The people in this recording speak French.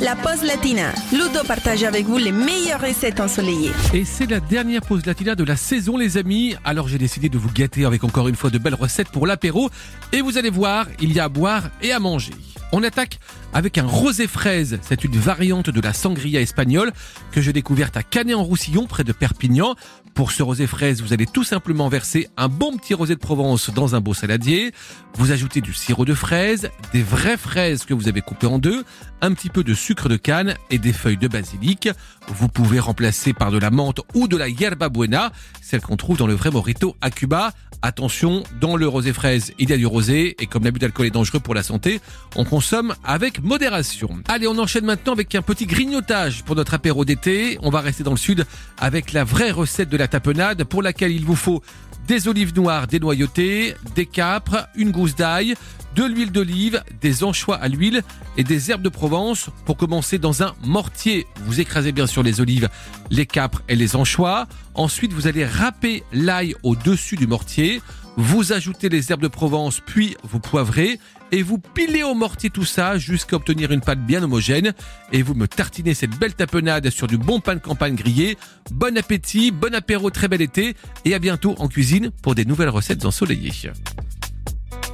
la pause latina. Ludo partage avec vous les meilleures recettes ensoleillées. Et c'est la dernière pause latina de la saison, les amis. Alors j'ai décidé de vous gâter avec encore une fois de belles recettes pour l'apéro. Et vous allez voir, il y a à boire et à manger. On attaque avec un rosé fraise. C'est une variante de la sangria espagnole que j'ai découverte à Canet-en-Roussillon près de Perpignan. Pour ce rosé fraise, vous allez tout simplement verser un bon petit rosé de Provence dans un beau saladier. Vous ajoutez du sirop de fraise, des vraies fraises que vous avez coupées en deux, un petit peu de sucre de canne et des feuilles de basilic. Vous pouvez remplacer par de la menthe ou de la yerba buena, celle qu'on trouve dans le vrai morito à Cuba. Attention, dans le rosé fraise, il y a du rosé et comme l'abus d'alcool est dangereux pour la santé, on consomme avec modération. Allez, on enchaîne maintenant avec un petit grignotage pour notre apéro d'été. On va rester dans le sud avec la vraie recette de la tapenade pour laquelle il vous faut des olives noires dénoyautées, des capres, une gousse d'ail, de l'huile d'olive, des anchois à l'huile et des herbes de Provence. Pour commencer dans un mortier, vous écrasez bien sûr les olives, les capres et les anchois. Ensuite, vous allez râper l'ail au-dessus du mortier. Vous ajoutez les herbes de Provence, puis vous poivrez et vous pilez au mortier tout ça jusqu'à obtenir une pâte bien homogène et vous me tartinez cette belle tapenade sur du bon pain de campagne grillé. Bon appétit, bon apéro, très bel été et à bientôt en cuisine pour des nouvelles recettes ensoleillées.